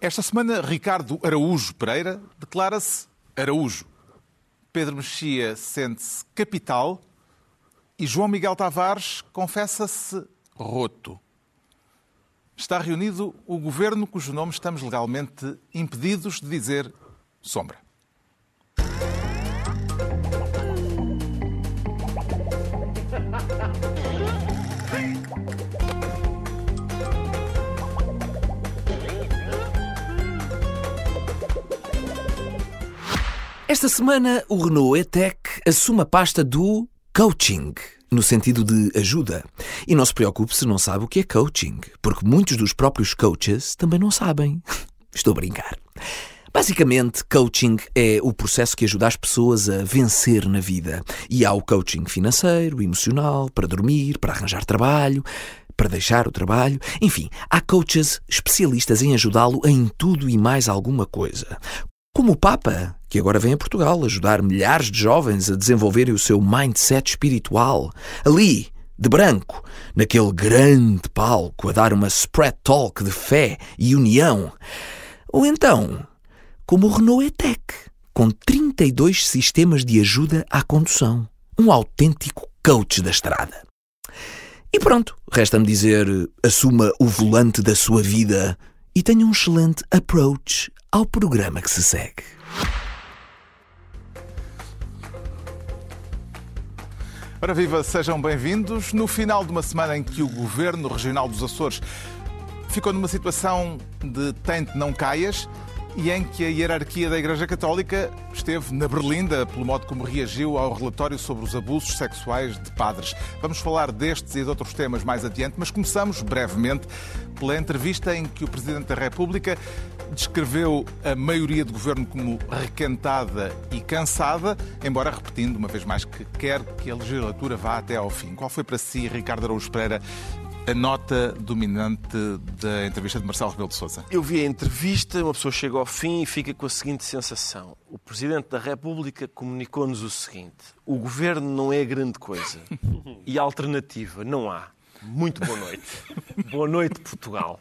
Esta semana, Ricardo Araújo Pereira declara-se Araújo. Pedro Mexia sente-se capital e João Miguel Tavares confessa-se roto. Está reunido o governo cujo nome estamos legalmente impedidos de dizer sombra. Esta semana, o Renault E-Tech assume a pasta do coaching, no sentido de ajuda. E não se preocupe se não sabe o que é coaching, porque muitos dos próprios coaches também não sabem. Estou a brincar. Basicamente, coaching é o processo que ajuda as pessoas a vencer na vida. E há o coaching financeiro, emocional, para dormir, para arranjar trabalho, para deixar o trabalho. Enfim, há coaches especialistas em ajudá-lo em tudo e mais alguma coisa. Como o Papa, que agora vem a Portugal ajudar milhares de jovens a desenvolverem o seu mindset espiritual. Ali, de branco, naquele grande palco, a dar uma spread talk de fé e união. Ou então, como o Renault E-Tech, com 32 sistemas de ajuda à condução. Um autêntico coach da estrada. E pronto, resta-me dizer: assuma o volante da sua vida e tenha um excelente approach ao programa que se segue. Ora viva, sejam bem-vindos. No final de uma semana em que o Governo Regional dos Açores ficou numa situação de tente não caias e em que a hierarquia da Igreja Católica esteve na berlinda pelo modo como reagiu ao relatório sobre os abusos sexuais de padres. Vamos falar destes e de outros temas mais adiante, mas começamos brevemente pela entrevista em que o Presidente da República descreveu a maioria do governo como requentada e cansada, embora repetindo uma vez mais que quer que a legislatura vá até ao fim. Qual foi para si, Ricardo Araújo Pereira, a nota dominante da entrevista de Marcelo Rebelo de Sousa? Eu vi a entrevista, uma pessoa chega ao fim e fica com a seguinte sensação. O Presidente da República comunicou-nos o seguinte. O governo não é grande coisa. E alternativa não há. Muito boa noite. boa noite, Portugal.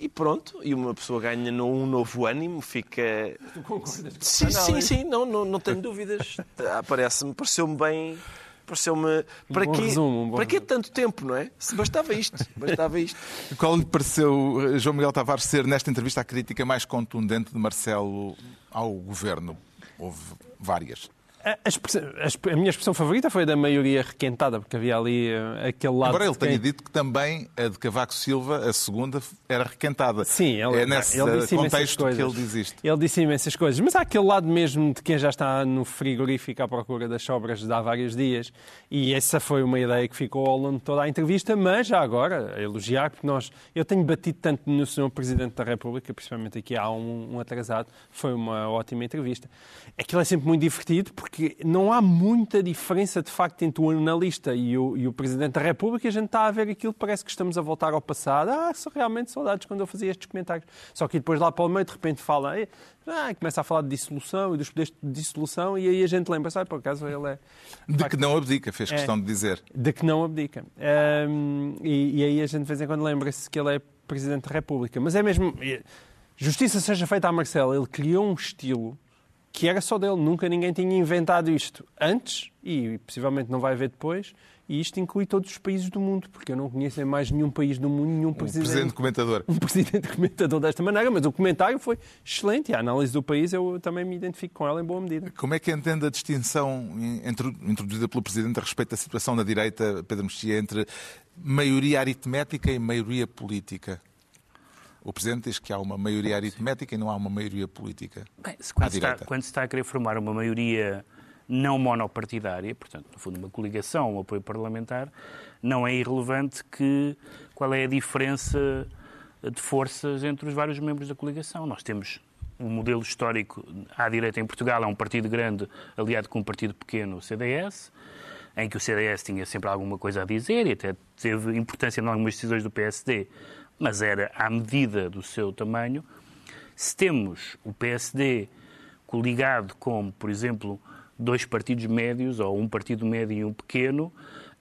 E pronto, e uma pessoa ganha um novo ânimo, fica. Tu concordas com Sim, sim, sim, não, não, não tenho dúvidas. Ah, Parece-me, pareceu-me bem. Pareceu-me. Para, bom quê, resumo, um para quê tanto tempo, não é? Se bastava isto, bastava isto. Qual lhe pareceu, João Miguel Tavares, ser nesta entrevista a crítica mais contundente de Marcelo ao governo? Houve várias. A, a a minha expressão favorita foi a da maioria requentada, porque havia ali eh, aquele lado. Embora ele tenha dito que também a de Cavaco Silva, a segunda, era requentada. Sim, ele, é nesse ele disse contexto que ele diz isto. Ele disse imensas coisas. Mas há aquele lado mesmo de quem já está no frigorífico à procura das sobras de há vários dias. E essa foi uma ideia que ficou ao longo de toda a entrevista. Mas já agora, a elogiar, porque nós. Eu tenho batido tanto no Sr. Presidente da República, principalmente aqui há um, um atrasado. Foi uma ótima entrevista. Aquilo é sempre muito divertido porque não há muita diferença de facto entre o analista e o, e o Presidente da República. A gente está a ver aquilo, parece que estamos a voltar ao passado. Ah, são realmente saudades quando eu fazia estes comentários. Só que depois lá para o meio, de repente, fala. Ah, começa a falar de dissolução e dos poderes de dissolução, e aí a gente lembra, sabe, por acaso ele é. De que não abdica, fez questão de dizer. De que não abdica. Ahm, e, e aí a gente de vez em quando lembra-se que ele é Presidente da República. Mas é mesmo. Justiça seja feita a Marcelo, ele criou um estilo que era só dele. Nunca ninguém tinha inventado isto antes e possivelmente não vai haver depois. E isto inclui todos os países do mundo, porque eu não conheço em mais nenhum país do mundo nenhum O presidente, presidente comentador. um presidente comentador desta maneira. Mas o comentário foi excelente e a análise do país eu também me identifico com ela em boa medida. Como é que entende a distinção intro- introduzida pelo Presidente a respeito da situação na direita, Pedro Mexia, entre maioria aritmética e maioria política? O Presidente diz que há uma maioria aritmética e não há uma maioria política. Bem, quando, se está, quando se está a querer formar uma maioria não monopartidária, portanto, no fundo, uma coligação, um apoio parlamentar, não é irrelevante que qual é a diferença de forças entre os vários membros da coligação. Nós temos um modelo histórico à direita em Portugal, é um partido grande aliado com um partido pequeno, o CDS, em que o CDS tinha sempre alguma coisa a dizer e até teve importância em algumas decisões do PSD, mas era à medida do seu tamanho. Se temos o PSD coligado com, por exemplo, dois partidos médios, ou um partido médio e um pequeno,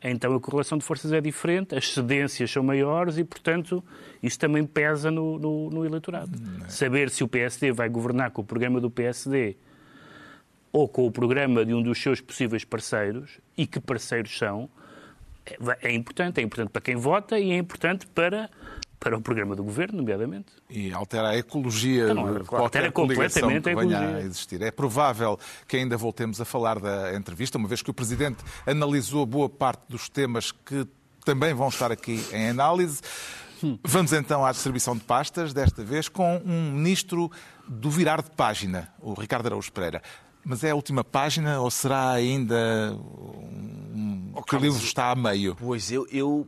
então a correlação de forças é diferente, as cedências são maiores e, portanto, isso também pesa no, no, no eleitorado. É. Saber se o PSD vai governar com o programa do PSD ou com o programa de um dos seus possíveis parceiros, e que parceiros são, é, é importante. É importante para quem vota e é importante para para o programa do governo, nomeadamente. E altera a ecologia então, de qualquer completamente que venha a, a existir. É provável que ainda voltemos a falar da entrevista, uma vez que o Presidente analisou boa parte dos temas que também vão estar aqui em análise. Vamos então à distribuição de pastas, desta vez com um ministro do virar de página, o Ricardo Araújo Pereira. Mas é a última página ou será ainda um... oh, que o livro está a meio? Pois, eu, eu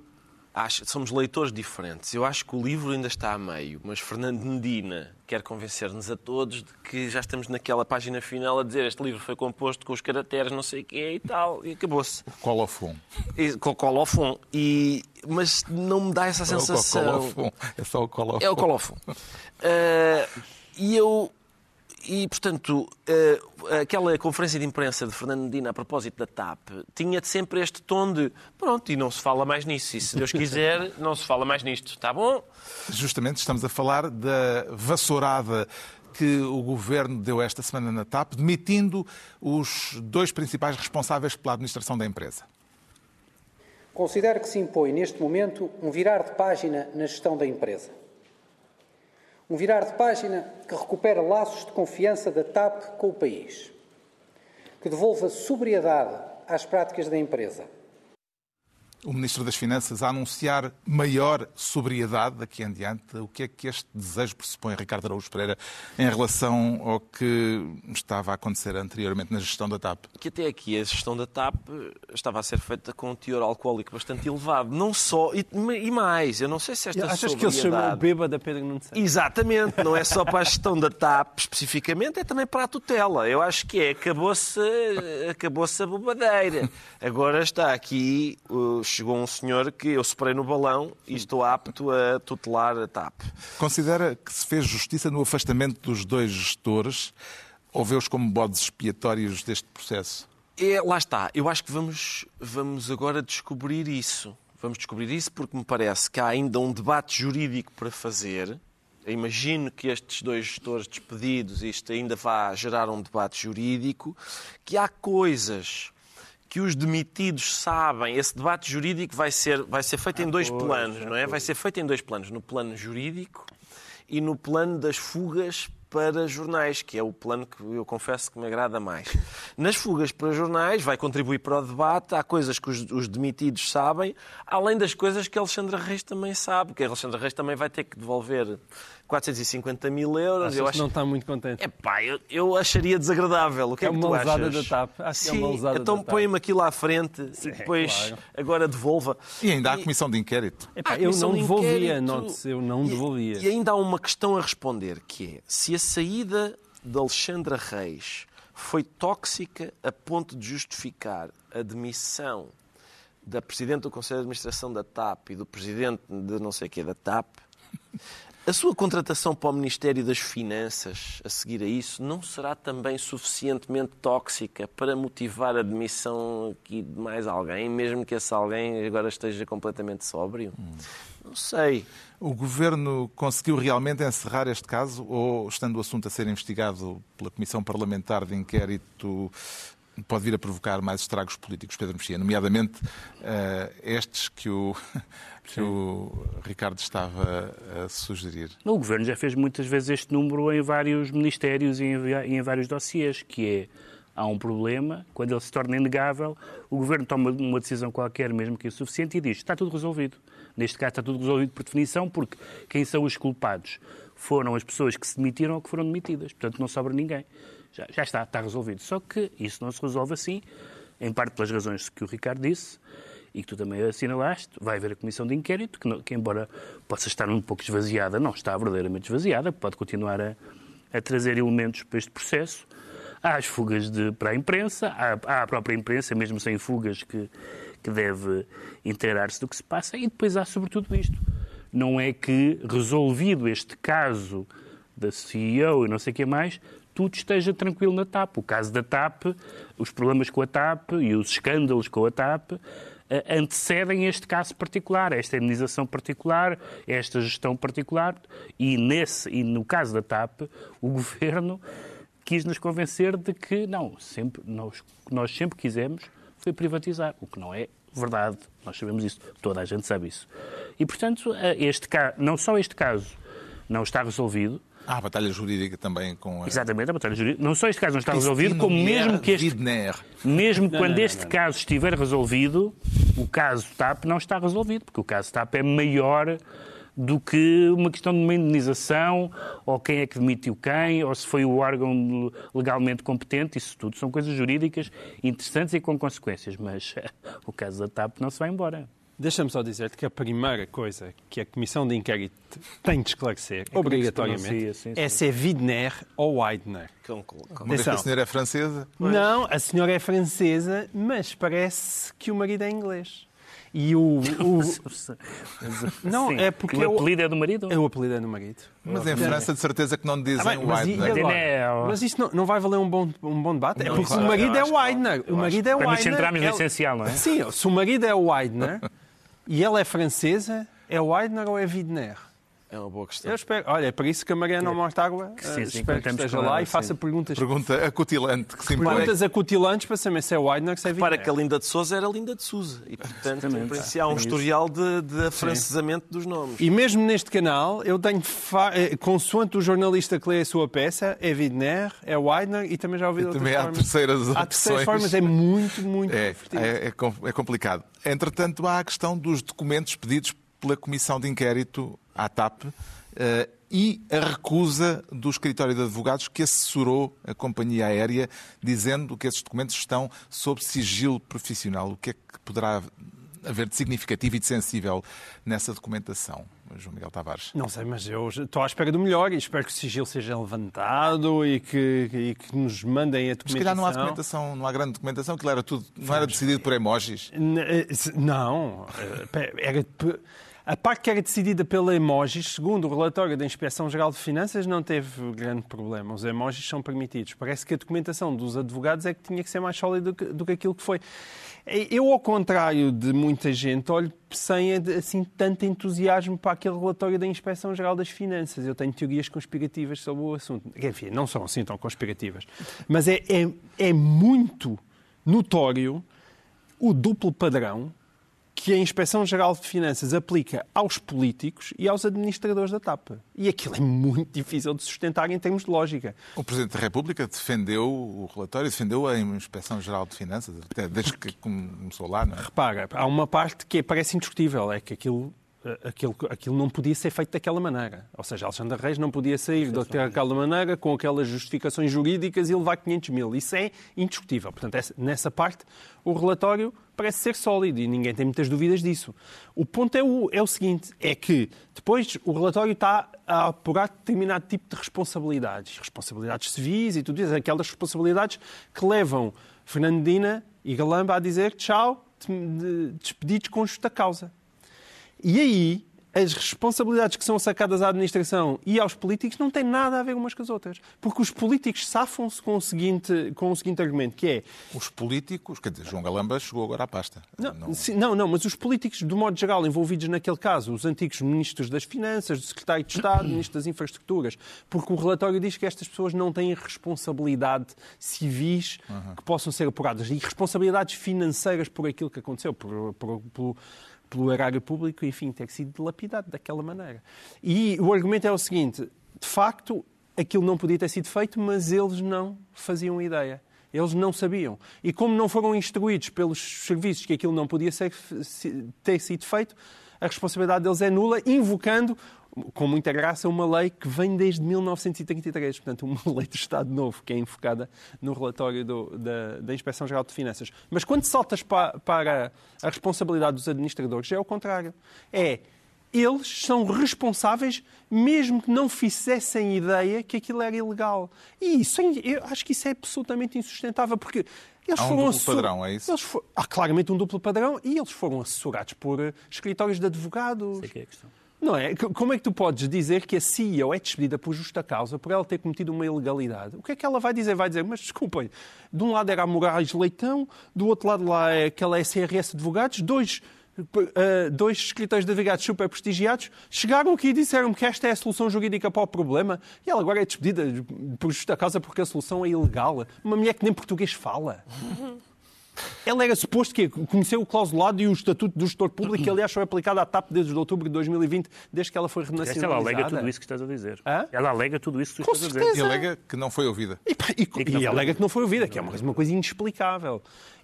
acho, somos leitores diferentes. Eu acho que o livro ainda está a meio, mas Fernando Medina quer convencer-nos a todos de que já estamos naquela página final a dizer este livro foi composto com os caracteres não sei o quê e tal, e acabou-se. Colofon. E, com colofon. E, mas não me dá essa sensação. É, o colofon. é só o colofon. É o colofon. Uh, e eu e, portanto, uh, aquela conferência de imprensa de Fernando Medina a propósito da TAP tinha sempre este tom de pronto, e não se fala mais nisso. E se Deus quiser, não se fala mais nisto. Está bom? Justamente estamos a falar da vassourada que o governo deu esta semana na TAP, demitindo os dois principais responsáveis pela administração da empresa. Considero que se impõe, neste momento, um virar de página na gestão da empresa. Um virar de página que recupera laços de confiança da TAP com o país, que devolva sobriedade às práticas da empresa o Ministro das Finanças a anunciar maior sobriedade daqui em diante. O que é que este desejo pressupõe, Ricardo Araújo Pereira, em relação ao que estava a acontecer anteriormente na gestão da TAP? Que até aqui a gestão da TAP estava a ser feita com um teor alcoólico bastante elevado. Não só, e, e mais, eu não sei se esta Achas sobriedade... que ele chamou bêbada Pedro Santos? Exatamente, não é só para a gestão da TAP especificamente, é também para a tutela. Eu acho que é, acabou-se acabou a bobadeira. Agora está aqui os chegou um senhor que eu superei no balão e estou apto a tutelar a TAP. Considera que se fez justiça no afastamento dos dois gestores ou vê-os como bodes expiatórios deste processo? É, lá está. Eu acho que vamos, vamos agora descobrir isso. Vamos descobrir isso porque me parece que há ainda um debate jurídico para fazer. Eu imagino que estes dois gestores despedidos, isto ainda vá gerar um debate jurídico, que há coisas que os demitidos sabem. Esse debate jurídico vai ser, vai ser feito em dois planos, não é? Vai ser feito em dois planos. No plano jurídico e no plano das fugas para jornais, que é o plano que eu confesso que me agrada mais. Nas fugas para jornais, vai contribuir para o debate, há coisas que os, os demitidos sabem, além das coisas que Alexandre Reis também sabe, que Alexandre Reis também vai ter que devolver 450 mil euros. Achas eu acho... que não está muito contente? É pá, eu, eu acharia desagradável. O que é, é que uma lesada da TAP. Acho Sim, que é uma lesada então põe-me aquilo à frente Sim, e depois claro. agora devolva. E ainda há a comissão de inquérito. Epá, eu não de devolvia, note eu não devolvia. E, e ainda há uma questão a responder, que é se a saída de Alexandra Reis foi tóxica a ponto de justificar a demissão da Presidente do Conselho de Administração da TAP e do Presidente de não sei o que da TAP, a sua contratação para o Ministério das Finanças, a seguir a isso, não será também suficientemente tóxica para motivar a demissão aqui de mais alguém, mesmo que esse alguém agora esteja completamente sóbrio? Hum. Não sei. O Governo conseguiu realmente encerrar este caso ou, estando o assunto a ser investigado pela Comissão Parlamentar de Inquérito, pode vir a provocar mais estragos políticos, Pedro Mexia, nomeadamente uh, estes que o, que o Ricardo estava a sugerir. O Governo já fez muitas vezes este número em vários ministérios e em, em vários dossiês, que é há um problema, quando ele se torna inegável, o Governo toma uma decisão qualquer, mesmo que insuficiente, e diz está tudo resolvido. Neste caso está tudo resolvido por definição, porque quem são os culpados foram as pessoas que se demitiram ou que foram demitidas. Portanto, não sobra ninguém já, já está, está resolvido. Só que isso não se resolve assim, em parte pelas razões que o Ricardo disse e que tu também assinalaste, vai haver a comissão de inquérito, que, não, que, embora possa estar um pouco esvaziada, não está verdadeiramente esvaziada, pode continuar a, a trazer elementos para este processo. Há as fugas de, para a imprensa, há, há, a própria imprensa, mesmo sem fugas, que, que deve inteirar-se do que se passa, e depois há sobretudo isto. Não é que, resolvido este caso da CEO e não sei o que mais, tudo esteja tranquilo na TAP. O caso da TAP, os problemas com a TAP e os escândalos com a TAP eh, antecedem este caso particular, esta indenização particular, esta gestão particular, e, nesse, e no caso da TAP, o Governo quis nos convencer de que não, sempre, nós, nós sempre quisemos foi privatizar, o que não é verdade. Nós sabemos isso, toda a gente sabe isso. E, portanto, eh, este, não só este caso não está resolvido, Há a batalha jurídica também com a... Exatamente, a batalha jurídica. Não só este caso não está resolvido, como mesmo que este... Mesmo não, quando não, este caso estiver resolvido, o caso TAP não está resolvido, porque o caso TAP é maior do que uma questão de uma indenização, ou quem é que demitiu quem, ou se foi o órgão legalmente competente, isso tudo são coisas jurídicas interessantes e com consequências, mas o caso da TAP não se vai embora. Deixa-me só dizer que a primeira coisa que a Comissão de Inquérito tem de esclarecer, é obrigatoriamente, sim, sim. é se é Widner ou Weidner. Mas a senhora é francesa? Pois. Não, a senhora é francesa, mas parece que o marido é inglês. E o. o... não, Sim. é porque. O apelido é do marido? É o apelido é do marido. Mas em França, de certeza que não dizem ah, bem, mas, Widener. Mas isto não, não vai valer um bom, um bom debate? Não, é porque o marido é Widener. O marido é Widener. Para nos centrarmos no essencial, não é? Sim, se o marido é Widener e ela é francesa, é Widener ou é Widner? É uma boa questão. Eu espero. Olha, é para isso que a Mariana Mortágua uh, sim, sim, espero que esteja lá sim. e faça perguntas. Pergunta acutilante. Que perguntas acutilantes para saber se é Weidner se é Para que a Linda de Souza era Linda de Souza. E, portanto, si há um historial de, de afrancesamento dos nomes. E mesmo neste canal, eu tenho, fa... Eh, consoante o jornalista que lê a sua peça, é Widner, é Weidner e também já ouvi outras também há terceiras opções. Há terceiras formas, é muito, muito é, é, é, é complicado. Entretanto, há a questão dos documentos pedidos pela Comissão de Inquérito à TAP Uh, e a recusa do escritório de advogados que assessorou a companhia aérea, dizendo que esses documentos estão sob sigilo profissional. O que é que poderá haver de significativo e de sensível nessa documentação? João Miguel Tavares? Não sei, mas eu estou à espera do melhor e espero que o sigilo seja levantado e que, e que nos mandem a documentação. Mas se calhar não há documentação, não há grande documentação, aquilo era tudo, não era decidido por emojis? Eh, não, eh, era a parte que era decidida pela Emojis, segundo o relatório da Inspeção-Geral de Finanças, não teve grande problema. Os emojis são permitidos. Parece que a documentação dos advogados é que tinha que ser mais sólida do que aquilo que foi. Eu, ao contrário de muita gente, olho sem assim, tanto entusiasmo para aquele relatório da Inspeção-Geral das Finanças. Eu tenho teorias conspirativas sobre o assunto. Enfim, não são assim tão conspirativas. Mas é, é, é muito notório o duplo padrão que a Inspeção-Geral de Finanças aplica aos políticos e aos administradores da TAP. E aquilo é muito difícil de sustentar em termos de lógica. O Presidente da República defendeu o relatório, defendeu a Inspeção-Geral de Finanças, desde que começou lá, não é? Repara, há uma parte que parece indiscutível, é que aquilo aquilo, aquilo não podia ser feito daquela maneira. Ou seja, Alexandre Reis não podia sair daquela maneira com aquelas justificações jurídicas e levar 500 mil. Isso é indiscutível. Portanto, nessa parte, o relatório parece ser sólido e ninguém tem muitas dúvidas disso. O ponto é o, é o seguinte, é que depois o relatório está a apurar determinado tipo de responsabilidades, responsabilidades civis e tudo isso, aquelas responsabilidades que levam Fernandina e Galamba a dizer tchau, despedidos com justa causa. E aí, as responsabilidades que são sacadas à administração e aos políticos não têm nada a ver umas com as outras. Porque os políticos safam-se com, o seguinte, com o seguinte argumento, que é... Os políticos... Quer dizer, João Galamba chegou agora à pasta. Não, não... Sim, não, não, mas os políticos, do modo geral, envolvidos naquele caso, os antigos ministros das Finanças, o secretário de Estado, ministro das Infraestruturas, porque o relatório diz que estas pessoas não têm responsabilidade civis uhum. que possam ser apuradas e responsabilidades financeiras por aquilo que aconteceu, por, por, por pelo erário público, enfim, ter sido dilapidado daquela maneira. E o argumento é o seguinte: de facto, aquilo não podia ter sido feito, mas eles não faziam ideia. Eles não sabiam. E como não foram instruídos pelos serviços que aquilo não podia ser, ter sido feito, a responsabilidade deles é nula, invocando com muita graça, uma lei que vem desde 1933, portanto, uma lei do Estado Novo, que é enfocada no relatório do, da, da Inspeção-Geral de Finanças. Mas quando saltas para, para a responsabilidade dos administradores, é o contrário. É eles são responsáveis mesmo que não fizessem ideia que aquilo era ilegal. E isso, eu acho que isso é absolutamente insustentável, porque eles Há um foram duplo padrão, é isso? Há claramente um duplo padrão e eles foram assessorados por escritórios de advogados. Sei que é a questão Não é? Como é que tu podes dizer que a CEO é despedida por justa causa por ela ter cometido uma ilegalidade? O que é que ela vai dizer? Vai dizer, mas desculpem, de um lado era a Moraes Leitão, do outro lado lá é aquela SRS Advogados, dois, uh, dois escritores de advogados super prestigiados, chegaram aqui e disseram que esta é a solução jurídica para o problema e ela agora é despedida por justa causa porque a solução é ilegal. Uma mulher que nem português fala. Ela era suposto que conheceu o clausulado e o estatuto do gestor público, que aliás foi aplicado à TAP desde outubro de 2020, desde que ela foi renacionalizada. Ela alega tudo isso que estás a dizer. Hã? Ela alega tudo isso que tu Com estás certeza. a dizer. E alega que não foi ouvida. E, e, e, e alega que não foi ouvida, que é uma, uma coisa inexplicável.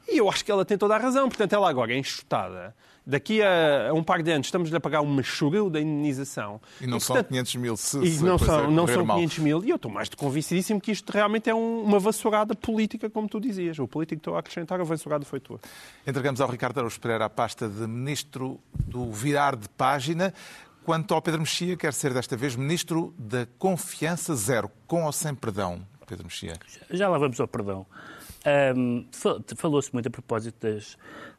E eu acho que ela tem toda a razão. Portanto, ela agora é enxutada. Daqui a, a um par de anos estamos-lhe a pagar uma churil da indenização. E não e, são portanto, 500 mil se, E se não são, não correr são mal. 500 mil. E eu estou mais de convencidíssimo que isto realmente é um- uma vassourada política, como tu dizias. O político que estou a acrescentar, a vassourada foi tua. Entregamos ao Ricardo Araújo Pereira a pasta de Ministro do Virar de Página. Quanto ao Pedro Mexia, quer ser desta vez Ministro da Confiança Zero, com ou sem perdão, Pedro Mexia. Já lá vamos ao perdão. Fal- Falou-se muito a propósito das-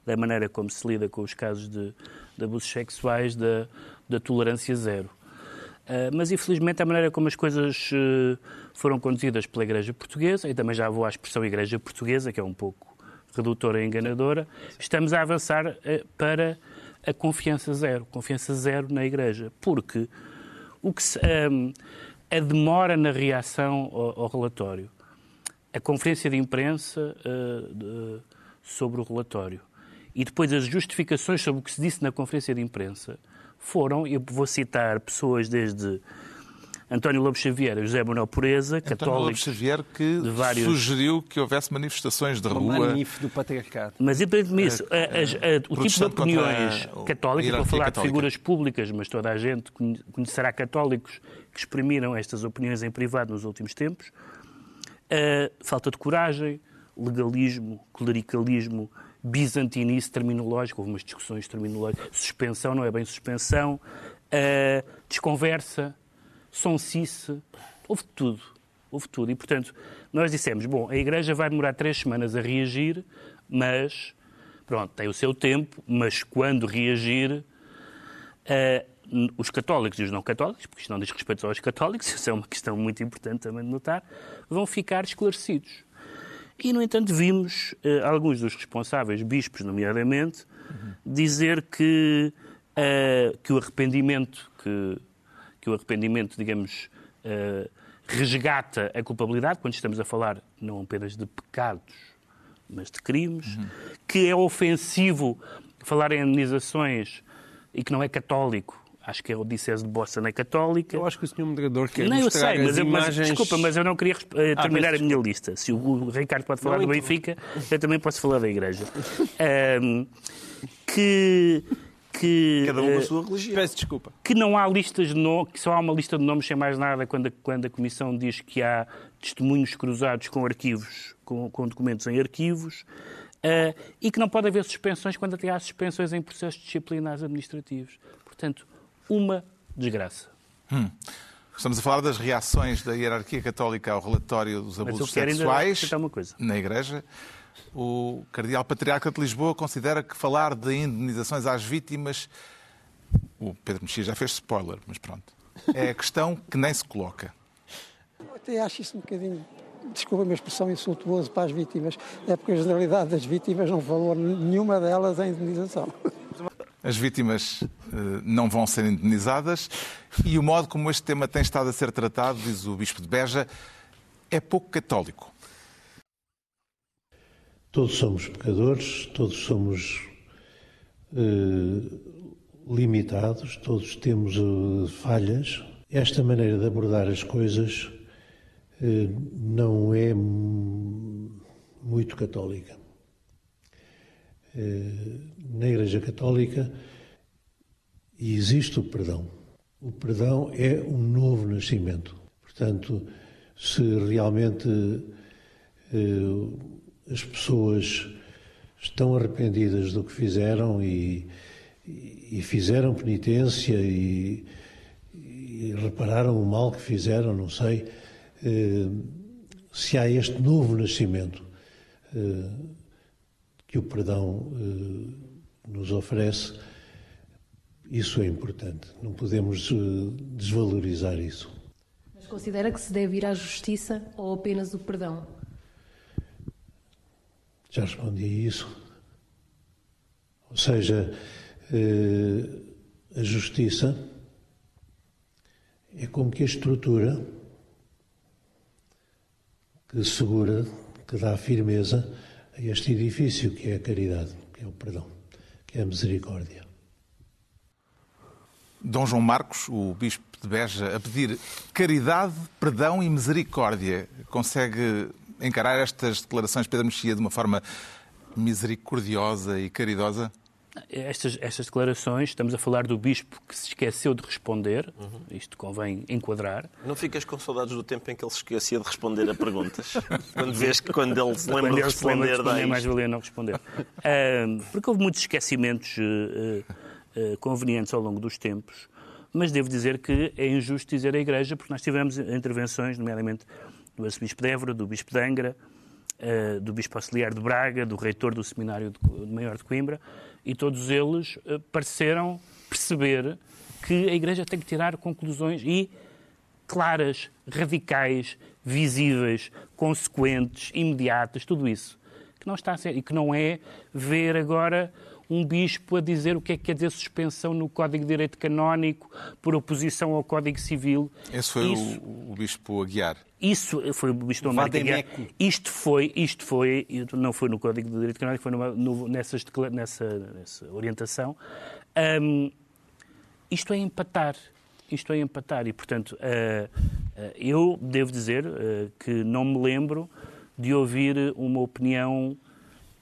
da maneira como se lida com os casos de, de abusos sexuais, da, da tolerância zero. Ah, mas, infelizmente, a maneira como as coisas eh, foram conduzidas pela Igreja Portuguesa, e também já vou à expressão Igreja Portuguesa, que é um pouco redutora e enganadora, estamos a avançar eh, para a confiança zero. Confiança zero na Igreja. Porque o que se- a demora na reação ao- ao relatório a conferência de imprensa de- sobre o relatório e depois as justificações sobre o que se disse na conferência de imprensa foram, eu vou citar pessoas desde António Lobo Xavier e José Manuel Pureza, António Lobo católicos, Xavier que de vários- sugeriu que houvesse manifestações de rua. manife do patriarcado. Mas, independentemente disso, a- o tipo de opiniões católicas, estou a hierarquia falar de católica. figuras públicas, mas toda a gente conhe- conhecerá católicos que exprimiram estas opiniões em privado nos últimos tempos. A falta de coragem, legalismo, clericalismo, bizantinice terminológico, houve umas discussões terminológicas, suspensão, não é bem suspensão, a desconversa, sonsice, houve tudo, houve tudo. E, portanto, nós dissemos, bom, a Igreja vai demorar três semanas a reagir, mas, pronto, tem o seu tempo, mas quando reagir, eh, os católicos e os não católicos, porque isto não diz respeito aos católicos, isso é uma questão muito importante também de notar, vão ficar esclarecidos. E, no entanto, vimos eh, alguns dos responsáveis, bispos nomeadamente, dizer que, eh, que o arrependimento, que, que o arrependimento, digamos, eh, resgata a culpabilidade, quando estamos a falar não apenas de pecados, mas de crimes, que é ofensivo falar em indenizações e que não é católico. Acho que é o Odisseias de Bossa, não é católica. Eu acho que o senhor moderador quer Não, eu sei, mas, as eu, mas imagens... desculpa, mas eu não queria Ah, terminar peço a minha lista. Se o, Ricardo pode falar Não, do então. Benfica, eu também posso falar da Igreja. Ahm, que, que, Cada um com eh, a sua religião. Peço desculpa. que não há listas de nomes, que só há uma lista de nomes sem mais nada quando a, quando a Comissão diz que há testemunhos cruzados com arquivos, com, com documentos em arquivos, eh, e que não pode haver suspensões quando até há suspensões em processos disciplinares administrativos. Portanto, uma desgraça. Estamos a falar das reações da hierarquia católica ao relatório dos Mas eu abusos sexuais acrescentar uma coisa. na Igreja. O Cardeal Patriarca de Lisboa considera que falar de indenizações às vítimas. O Pedro Mexia já fez spoiler, mas pronto. É a questão que nem se coloca. Eu até acho isso um bocadinho, desculpa a minha expressão, insultuoso para as vítimas. É porque a generalidade das vítimas não falou nenhuma delas em indenização. As vítimas eh, não vão ser indenizadas e o modo como este tema tem estado a ser tratado, diz o Bispo de Beja, é pouco católico. Todos somos pecadores, todos somos eh, limitados, todos temos eh, falhas. Esta maneira de abordar as coisas eh, não é mu- muito católica. Na Igreja Católica existe o perdão. O perdão é um novo nascimento. Portanto, se realmente eh, as pessoas estão arrependidas do que fizeram e, e fizeram penitência e, e repararam o mal que fizeram, não sei, eh, se há este novo nascimento eh, que o perdão eh, nos oferece, Isso é importante. Não podemos uh, desvalorizar isso. Mas considera que se deve ir à justiça ou apenas o perdão? Já respondi a isso. Ou seja, uh, a justiça é como que a estrutura que segura, que dá firmeza a este edifício que é a caridade, que é o perdão, que é a misericórdia. Dom João Marcos, o Bispo de Beja, a pedir caridade, perdão e misericórdia. Consegue encarar estas declarações de Pedro Mexia de uma forma misericordiosa e caridosa? Estas, estas declarações, estamos a falar do bispo que se esqueceu de responder, uhum. isto convém enquadrar. Não ficas com saudades do tempo em que ele se esquecia de responder a perguntas? quando vês que quando ele se lembra de responder, de responder é mais valia não responder. uh, porque houve muitos esquecimentos uh, uh, convenientes ao longo dos tempos, mas devo dizer que é injusto dizer a Igreja, porque nós tivemos intervenções, nomeadamente do arcebispo de Évora, do bispo de Angra, do bispo auxiliar de Braga, do reitor do seminário de Maior de Coimbra, e todos eles eh, pareceram perceber que a Igreja tem que tirar conclusões e claras, radicais, visíveis, consequentes, imediatas, tudo isso. Que não está a ser, e que não é ver agora um bispo a dizer o que é que quer dizer suspensão no Código de Direito Canónico por oposição ao Código Civil. Esse foi Isso... o, o, bispo Aguiar. Isso foi o bispo Aguiar. Isto foi, isto foi, não foi no Código de Direito Canónico, foi numa, no, nessas, nessa, nessa orientação. Um, isto é empatar. Isto é empatar. E, portanto, uh, uh, eu devo dizer uh, que não me lembro de ouvir uma opinião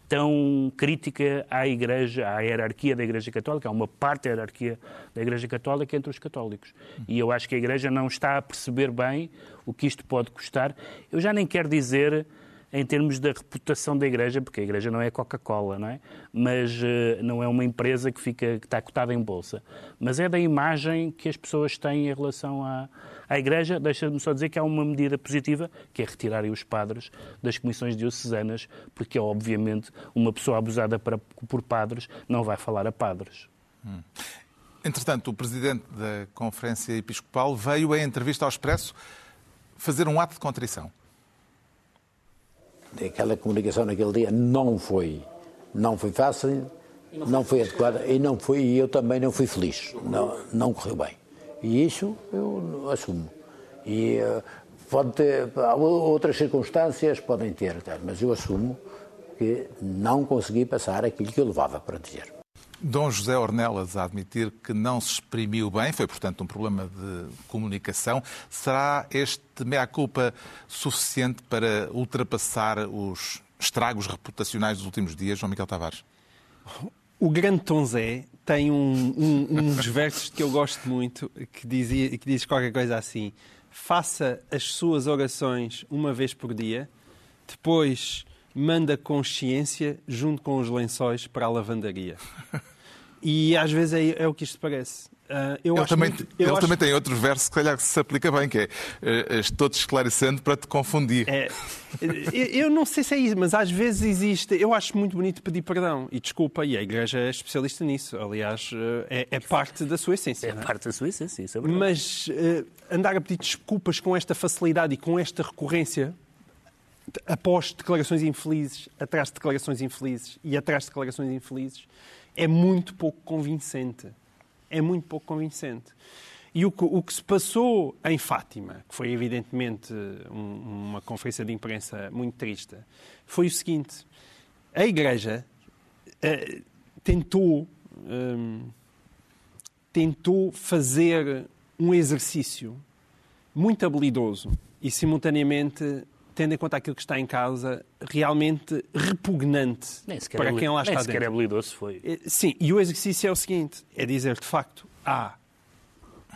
tão crítica à Igreja, à hierarquia da Igreja Católica, há uma parte da hierarquia da Igreja Católica entre os católicos. E eu acho que a Igreja não está a perceber bem o que isto pode custar. Eu já nem quero dizer em termos da reputação da Igreja, porque a Igreja não é Coca-Cola, não é? Mas uh, não é uma empresa que, fica, que está cotada em bolsa. Mas é da imagem que as pessoas têm em relação à, à Igreja. Deixa-me só dizer que há uma medida positiva, que é retirarem os padres das comissões diocesanas, porque, obviamente, uma pessoa abusada para, por padres não vai falar a padres. Hum. Entretanto, o presidente da Conferência Episcopal veio, em entrevista ao Expresso, fazer um ato de contrição aquela comunicação naquele dia não foi, não foi fácil, não foi adequada e não foi e eu também não fui feliz, não, não correu bem. E isso eu assumo. E uh, pode ter outras circunstâncias podem ter, mas eu assumo que não consegui passar aquilo que eu levava para dizer. Dom José Ornelas a admitir que não se exprimiu bem, foi, portanto, um problema de comunicação. Será este meia-culpa suficiente para ultrapassar os estragos reputacionais dos últimos dias, João Miguel Tavares? O grande Tom Zé tem um, um, uns versos que eu gosto muito, que, dizia, que diz qualquer coisa assim. Faça as suas orações uma vez por dia, depois manda consciência junto com os lençóis para a lavandaria. E às vezes é, é o que isto parece. Uh, ele também, muito, ele acho... também tem outro verso que, calhar, que se aplica bem, que é uh, estou-te esclarecendo para te confundir. É, eu não sei se é isso, mas às vezes existe. Eu acho muito bonito pedir perdão e desculpa, e a Igreja é especialista nisso. Aliás, é, é parte da sua essência. É, é? parte da sua essência, isso é verdade. Mas uh, andar a pedir desculpas com esta facilidade e com esta recorrência após declarações infelizes, atrás de declarações infelizes e atrás de declarações infelizes, é muito pouco convincente. É muito pouco convincente. E o que, o que se passou em Fátima, que foi evidentemente um, uma conferência de imprensa muito triste, foi o seguinte: a Igreja uh, tentou, um, tentou fazer um exercício muito habilidoso e simultaneamente tendo em conta aquilo que está em causa, realmente repugnante para quem lá está nem dentro. é habilidoso foi. É, sim, e o exercício é o seguinte, é dizer, de facto, há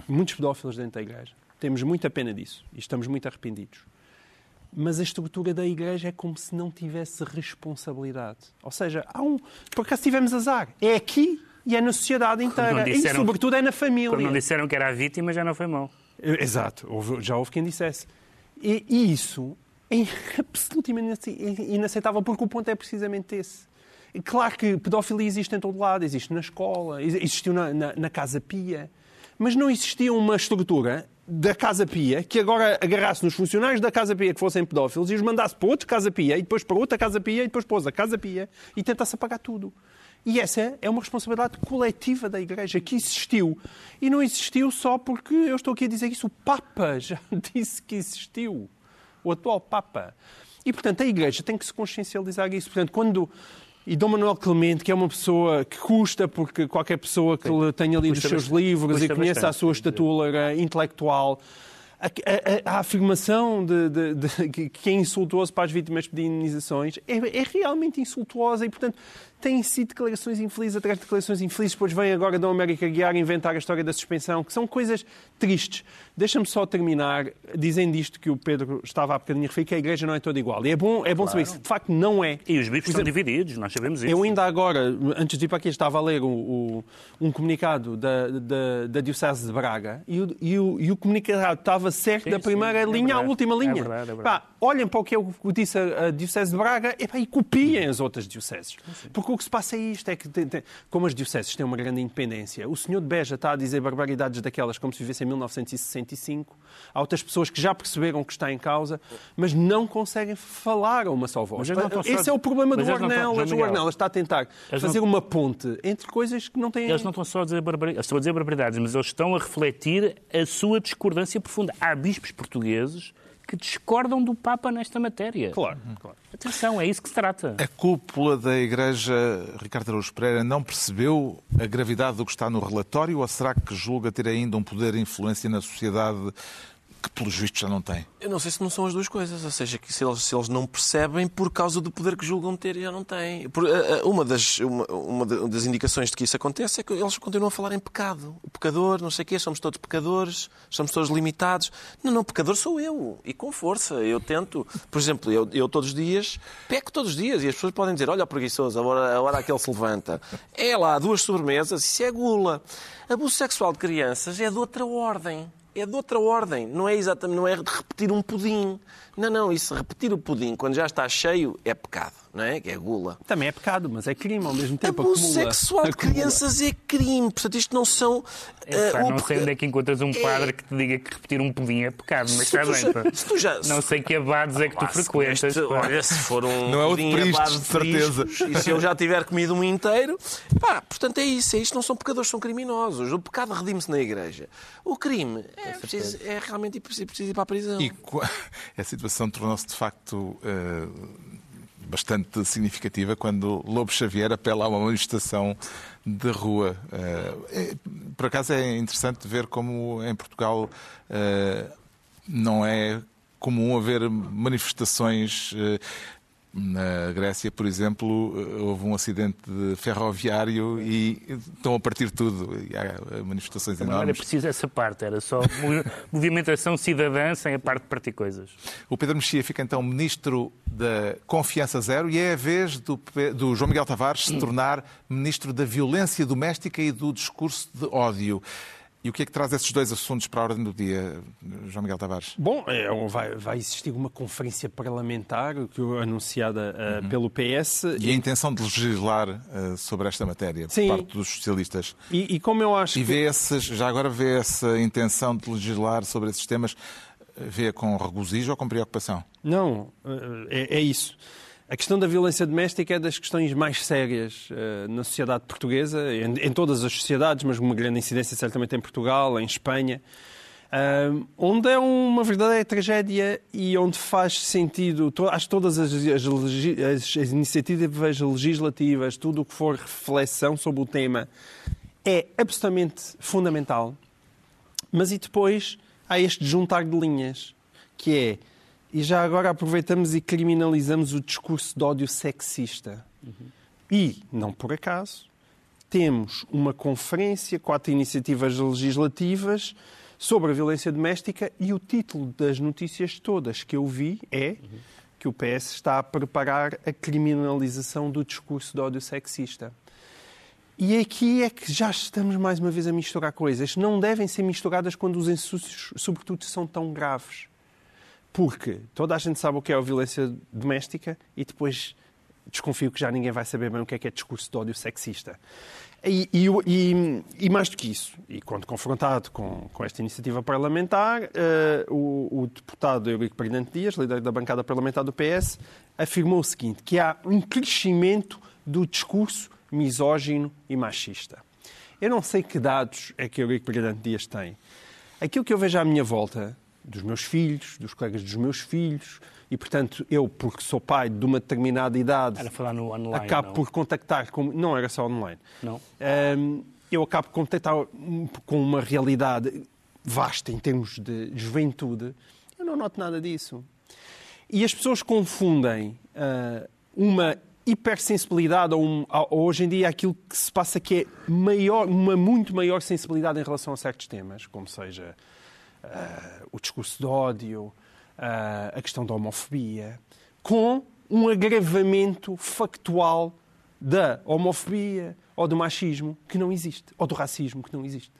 muitos pedófilos dentro da Igreja. Temos muita pena disso e estamos muito arrependidos. Mas a estrutura da Igreja é como se não tivesse responsabilidade. Ou seja, há um... por acaso tivemos azar. É aqui e é na sociedade inteira. Disseram, e, sobretudo, é na família. Quando não disseram que era a vítima, já não foi mal. Exato. Já houve quem dissesse. E isso é absolutamente inaceitável, porque o ponto é precisamente esse. Claro que pedofilia existe em todo lado, existe na escola, ex- existiu na, na, na Casa Pia, mas não existia uma estrutura da Casa Pia que agora agarrasse nos funcionários da Casa Pia que fossem pedófilos e os mandasse para outra Casa Pia e depois para outra Casa Pia e depois para outra Casa Pia e tentasse apagar tudo. E essa é uma responsabilidade coletiva da Igreja que existiu. E não existiu só porque eu estou aqui a dizer isso. O Papa já disse que existiu. O atual Papa. E, portanto, a Igreja tem que se consciencializar isso. Portanto, quando. E Dom Manuel Clemente, que é uma pessoa que custa, porque qualquer pessoa que lhe tenha lido Custa os seus bastante. livros e conheça a sua estatura intelectual, a, a- a- afirmação de, de- de- que é insultuoso para as vítimas de indenizações é, é realmente insultuosa e, portanto, têm sido declarações infelizes atrás de declarações infelizes. Depois vem agora Dom América Guiar inventar a história da suspensão, que são coisas tristes. Deixa-me só terminar dizendo isto que o Pedro estava há bocadinho a referir, que a Igreja não é toda igual. E é bom, é bom saber isso. De facto, não é. E os bispos estão divididos, nós sabemos isso. eu ainda agora, antes de ir para aqui, estava a ler o- o- um comunicado da, da, da Diocese de Braga e o, e o- e o comunicado estava certo Sim, da sim, primeira é linha à verdade. última É linha. verdade, é verdade. Pá, olhem para o que eu disse a, a Diocese de Braga epá, e copiem as outras dioceses. Porque o que se passa é isto, é que tem- tem- como as dioceses têm uma grande independência, o senhor de Beja está a dizer barbaridades daquelas como se vivesse em 1965. Há outras pessoas que já perceberam que está em causa, mas não conseguem falar a uma só voz. Só- Esse é o problema do mas Ornelas. O Ornelas está a tentar eles fazer não- uma ponte entre coisas que não têm... Eles não estão só a dizer barbaridades, estão a dizer barbaridades, mas eles estão a refletir a sua discordância profunda. Há bispos portugueses que discordam do Papa nesta matéria. Claro, claro. Atenção, é isso que se trata. A cúpula da Igreja, Ricardo Araújo Pereira, não percebeu a gravidade do que está no relatório ou será que julga ter ainda um poder de influência na sociedade que, pelos vistos, já não tem? Eu não sei se não são as duas coisas, ou seja, que se eles, se eles não percebem por causa do poder que julgam ter e já não têm. Por, eh, eh, uma, das, uma, uma da- das indicações de que isso acontece é que eles continuam a falar em pecado. O pecador, não sei o quê, somos todos pecadores, somos todos limitados. Não, não, pecador sou eu, e com força. Eu tento, por exemplo, eu, eu todos os dias, peco todos os dias, e as pessoas podem dizer, olha o preguiçoso, agora, agora aquele se levanta. É lá, duas sobremesas, isso é gula. Abuso sexual de crianças é de outra ordem. É de outra ordem, não é exatamente, não é de repetir um pudim. Não, não, isso, repetir o pudim quando já está cheio é pecado, não é? Que é gula. Também é pecado, mas é crime ao mesmo tempo. Abuso acumula- sexual de acumula. crianças é crime, portanto isto não são... Eh, o não sei onde é que encontras um padre que te diga que repetir um pudim é pecado, mas Se está tu bem. já- pá. se tu já- Não sei que abades é que tu frequentas. pá. olha, se for um Não é o de certeza. priscos, E se eu já tiver comido um inteiro, pá, portanto é isso. É isto não são pecadores, são criminosos. O pecado redime-se na igreja. O crime é, preciso, é realmente preciso, preciso ir para a prisão. E co- a situação tornou-se, de facto, eh, bastante significativa quando Lobo Xavier apela a uma manifestação de rua. Eh, é- por acaso é interessante ver como em Portugal eh, não é comum haver manifestações. Eh, na Grécia, por exemplo, eh, houve um acidente de ferroviário e estão a partir tudo. E há manifestações Não era enormes. preciso essa parte, era só mo- movimentação cidadã sem a parte de partir coisas. O Pedro Mexia fica então ministro da Confiança Zero e é a vez do, do João Miguel Tavares se tornar ministro da Violência Doméstica e do Discurso de Ódio. E o que é que traz esses dois assuntos para a ordem do dia, João Miguel Tavares? Bom, é, vai, vai existir uma conferência parlamentar que anunciada uh, pelo PS. E a intenção de legislar eh, sobre esta matéria Sim. por parte dos socialistas. E, e como eu acho E que... vê esses, já agora vê essa intenção de legislar sobre esses temas, eh, vê com regozijo ou com preocupação? Não, é, é isso. A questão da violência doméstica é das questões mais sérias eh, na sociedade portuguesa, em, em todas as sociedades, mas uma grande incidência certamente em Portugal, em Espanha, ah, onde é uma verdadeira tragédia e onde faz sentido, to, acho que todas as, as as- as iniciativas legislativas, tudo o que for reflexão sobre o tema, é absolutamente fundamental. Mas e depois há este juntar de linhas, que é, e já agora aproveitamos e criminalizamos o discurso de ódio sexista. E, não por acaso, temos uma conferência, quatro iniciativas legislativas sobre a violência doméstica e o título das notícias todas que eu vi é que o PS está a preparar a criminalização do discurso de ódio sexista. E aqui é que já estamos mais uma vez a misturar coisas. Não devem ser misturadas quando os insúcios, sobretudo, são tão graves. Porque toda a gente sabe o que é a violência doméstica e depois desconfio que já ninguém vai saber bem o que é que é discurso de ódio sexista. E, e, e, e mais do que isso, e quando confrontado com, com esta iniciativa parlamentar, uh, o, o, deputado Eurico Brilhante Dias, líder da bancada parlamentar do PS, afirmou o seguinte, que há um crescimento do discurso misógino e machista. Eu não sei que dados é que Eurico Brilhante Dias tem. Aquilo que eu vejo à minha volta, dos meus filhos, dos colegas dos meus filhos, e, portanto, eu, porque sou pai de uma determinada idade, era falar no online, acabo não? por contactar com... Não era só online. Não. Um, eu acabo por contactar com uma realidade vasta em termos de juventude. Eu não noto nada disso. E as pessoas confundem uh, uma hipersensibilidade ou, um, ou, hoje em dia aquilo que se passa que é maior, uma muito maior sensibilidade em relação a certos temas, como seja uh, o discurso de ódio, uh, a questão da homofobia, com um agravamento factual da homofobia ou do machismo que não existe, ou do racismo que não existe.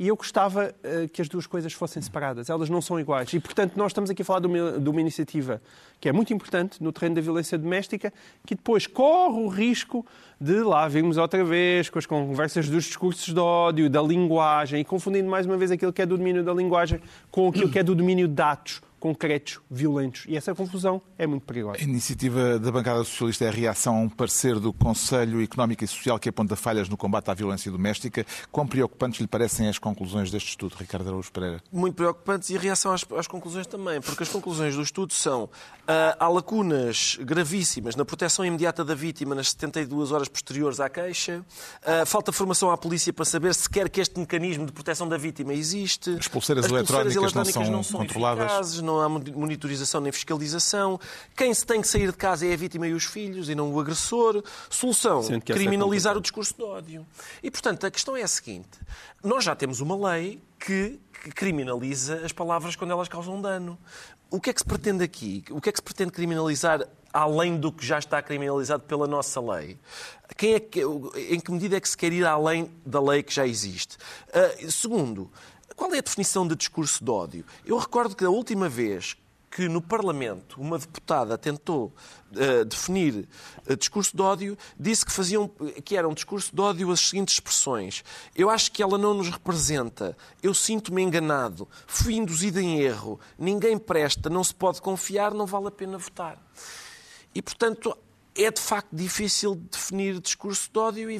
E eu gostava uh, que as duas coisas fossem separadas. Elas não são iguais. E, portanto, nós estamos aqui a falar de uma, de uma, iniciativa que é muito importante no terreno da violência doméstica, que depois corre o risco de lá virmos outra vez com as conversas dos discursos de ódio, da linguagem, e confundindo mais uma vez aquilo que é do domínio da linguagem com aquilo que é do domínio de dados concretos, violentos. E essa confusão é muito perigosa. A iniciativa da bancada socialista é a reação a um parecer do Conselho Económico e Social que aponta falhas no combate à violência doméstica. Quão preocupantes lhe parecem as conclusões deste estudo, Ricardo Araújo Pereira? Muito preocupantes e a reação às, às conclusões também, porque as conclusões do estudo são uh, há lacunas gravíssimas na proteção imediata da vítima nas 72 horas posteriores à queixa, uh, falta formação à polícia para saber se quer que este mecanismo de proteção da vítima existe. As pulseiras, as eletrónicas, eletrónicas, não são, não são controladas. Eficazes, não há monitorização nem fiscalização. Quem se tem que sair de casa é a vítima e os filhos e não o agressor. Solução: é criminalizar o discurso de ódio. E, portanto, a questão é a seguinte: nós já temos uma lei que criminaliza as palavras quando elas causam dano. O que é que se pretende aqui? O que é que se pretende criminalizar além do que já está criminalizado pela nossa lei? Quem é que, em que medida é que se quer ir além da lei que já existe? Uh, segundo, qual é a definição de discurso de ódio? Eu recordo que a última vez que no Parlamento uma deputada tentou uh, definir uh, discurso de ódio, disse que, faziam, que era um discurso de ódio as seguintes expressões. Eu acho que ela não nos representa. Eu sinto-me enganado. Fui induzida em erro. Ninguém presta. Não se pode confiar. Não vale a pena votar. E, portanto, é de facto difícil definir discurso de ódio e,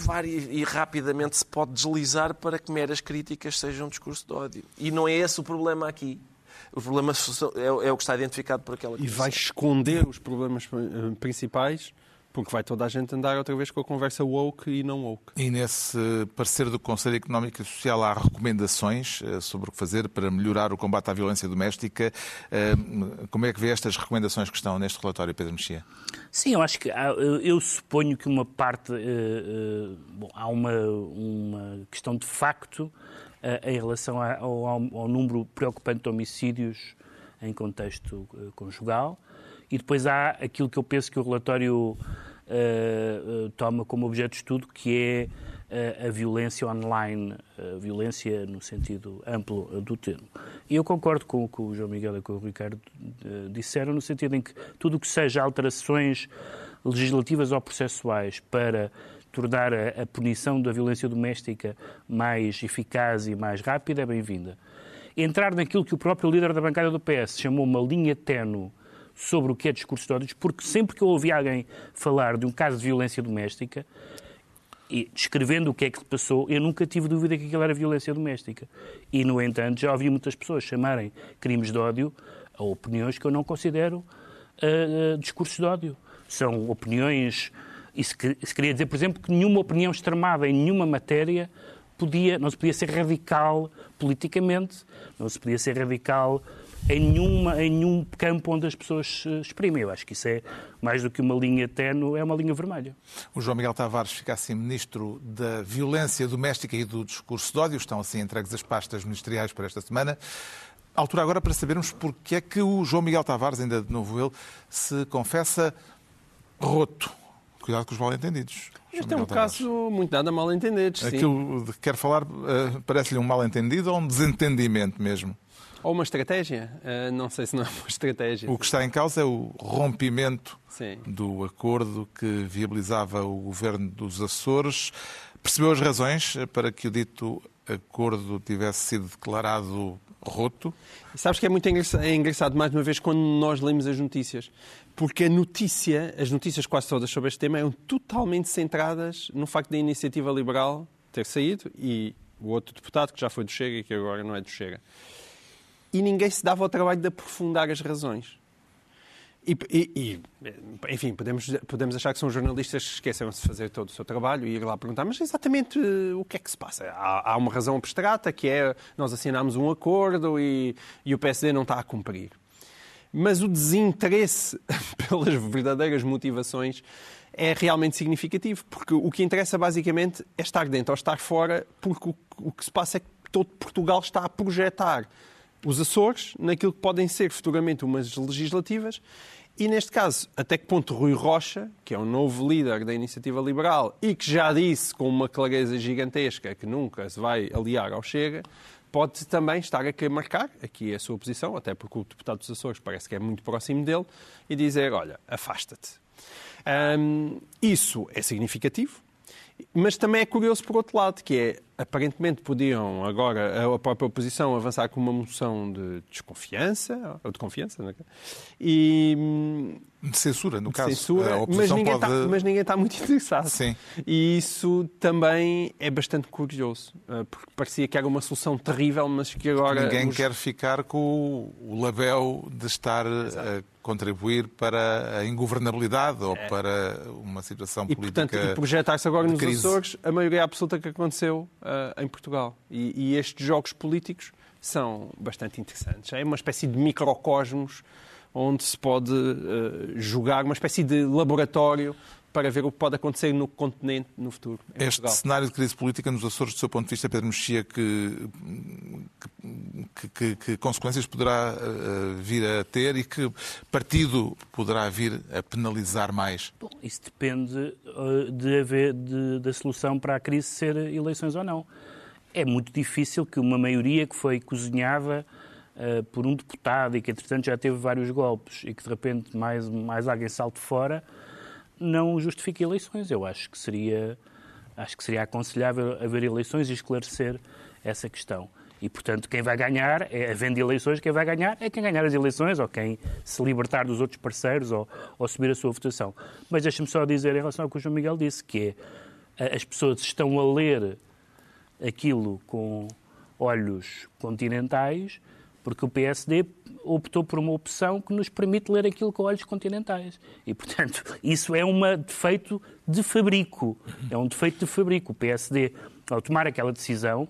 e, rapidamente se pode deslizar para que meras críticas sejam discurso de ódio. E não é esse o problema aqui. O problema é, é o que está identificado por aquela E vai esconder os problemas eh, principais porque vai toda a gente andar outra vez com a conversa woke e não woke. E nesse parecer do Conselho Económico e Social há recomendações eh, sobre o que fazer para melhorar o combate à violência doméstica. Eh, como é que vê estas recomendações que estão neste relatório, Pedro Mexia? Sim, eu acho que há, eu suponho que uma parte. Eh, bom, há uma, uma questão de facto em relação ao, ao, ao número preocupante de homicídios em contexto conjugal e depois há aquilo que eu penso que o relatório uh, toma como objeto de estudo, que é uh, a violência online, a violência no sentido amplo do termo. E eu concordo com o que o João Miguel e com o Ricardo disseram, no sentido em que tudo o que seja alterações legislativas ou processuais para tornar a, a punição da violência doméstica mais eficaz e mais rápida é bem-vinda. Entrar naquilo que o próprio líder da bancada do PS chamou uma linha tenue sobre o que é discurso de ódio, porque sempre que eu ouvi alguém falar de um caso de violência doméstica, e descrevendo o que é que se passou, eu nunca tive dúvida que aquilo era violência doméstica. E, no entanto, já ouvi muitas pessoas chamarem crimes de ódio a opiniões que eu não considero uh, uh, discursos de ódio. São opiniões. Isso, que, isso queria dizer, por exemplo, que nenhuma opinião extremada em nenhuma matéria podia, não se podia ser radical politicamente, não se podia ser radical em, nenhuma, em nenhum campo onde as pessoas se exprimem. Eu acho que isso é mais do que uma linha tenue, é uma linha vermelha. O João Miguel Tavares fica assim Ministro da Violência Doméstica e do Discurso de Ódio. Estão assim entregues as pastas ministeriais para esta semana. Altura agora para sabermos porque é que o João Miguel Tavares, ainda de novo ele, se confessa roto. Cuidado com os mal-entendidos. Este é um caso muito nada mal entendido. Aquilo de que quer falar uh, parece-lhe um mal-entendido ou um desentendimento mesmo? Ou uma estratégia? Uh, não sei se não é uma estratégia. O que está em causa é o rompimento Sim. do acordo que viabilizava o governo dos Açores. Percebeu as razões para que o dito acordo tivesse sido declarado roto? Sabes que é muito engraçado, é engraçado, mais uma vez, quando nós lemos as notícias. Porque a notícia, as notícias quase todas sobre este tema, eram totalmente centradas no facto da iniciativa liberal ter saído e o outro deputado, que já foi do Chega e que agora não é do Chega. E ninguém se dava ao trabalho de aprofundar as razões. E, e, enfim, podemos, podemos achar que são jornalistas que esqueceram-se de fazer todo o seu trabalho e ir lá perguntar, mas exatamente uh, o que é que se passa? Há, há, uma razão abstrata que é nós assinámos um acordo e, e o PSD não está a cumprir. Mas o desinteresse pelas verdadeiras motivações é realmente significativo, porque o que interessa basicamente é estar dentro ou estar fora, porque o, o que se passa é que todo Portugal está a projetar os Açores naquilo que podem ser futuramente umas legislativas e, neste caso, até que ponto Rui Rocha, que é o novo líder da Iniciativa Liberal e que já disse com uma clareza gigantesca que nunca se vai aliar ao Chega, pode também estar a querer marcar aqui a sua posição, até porque o deputado dos Açores parece que é muito próximo dele, e dizer, olha, afasta-te. Isso é significativo, mas também é curioso por outro lado, que é, aparentemente podiam agora a própria oposição avançar com uma moção de desconfiança, ou de confiança, não é? e... De censura, no de caso. Censura, mas, ninguém pode... está, mas ninguém está muito interessado. Sim. E isso também é bastante curioso, eh, porque parecia que era uma solução terrível, mas que agora... Ninguém os... quer ficar com o label de estar Exato contribuir para a ingovernabilidade ou é. para uma situação e, política. Portanto, e projetar-se agora nos crise. Açores a maioria absoluta que aconteceu em Portugal. E, e, estes jogos políticos são bastante interessantes. É uma espécie de microcosmos onde se pode uh, jogar, uma espécie de laboratório para ver o que pode acontecer no continente no futuro. Este Portugal. cenário de crise política nos Açores, do seu ponto de vista, Pedro Mexia, que, que, que, que consequências poderá uh, vir a ter e que partido poderá vir a penalizar mais? Bom, isso depende uh, de haver, de, da solução para a crise ser eleições ou não. É muito difícil que uma maioria que foi cozinhada uh, por um deputado e que, entretanto, já teve vários golpes e que, de repente, mais, mais alguém salte fora não justifica eleições. Eu acho que seria, acho que seria aconselhável haver eleições e esclarecer essa questão. E, portanto, quem vai ganhar, é, havendo eleições, quem vai ganhar é quem ganhar as eleições ou quem se libertar dos outros parceiros ou, ou subir a sua votação. Mas deixe-me só dizer, em relação ao que o João Miguel disse, que é, as pessoas estão a ler aquilo com olhos continentais porque o PSD optou por uma opção que nos permite ler aquilo com olhos continentais. E, portanto, isso é um defeito de fabrico. É um defeito de fabrico. O PSD, ao tomar aquela decisão,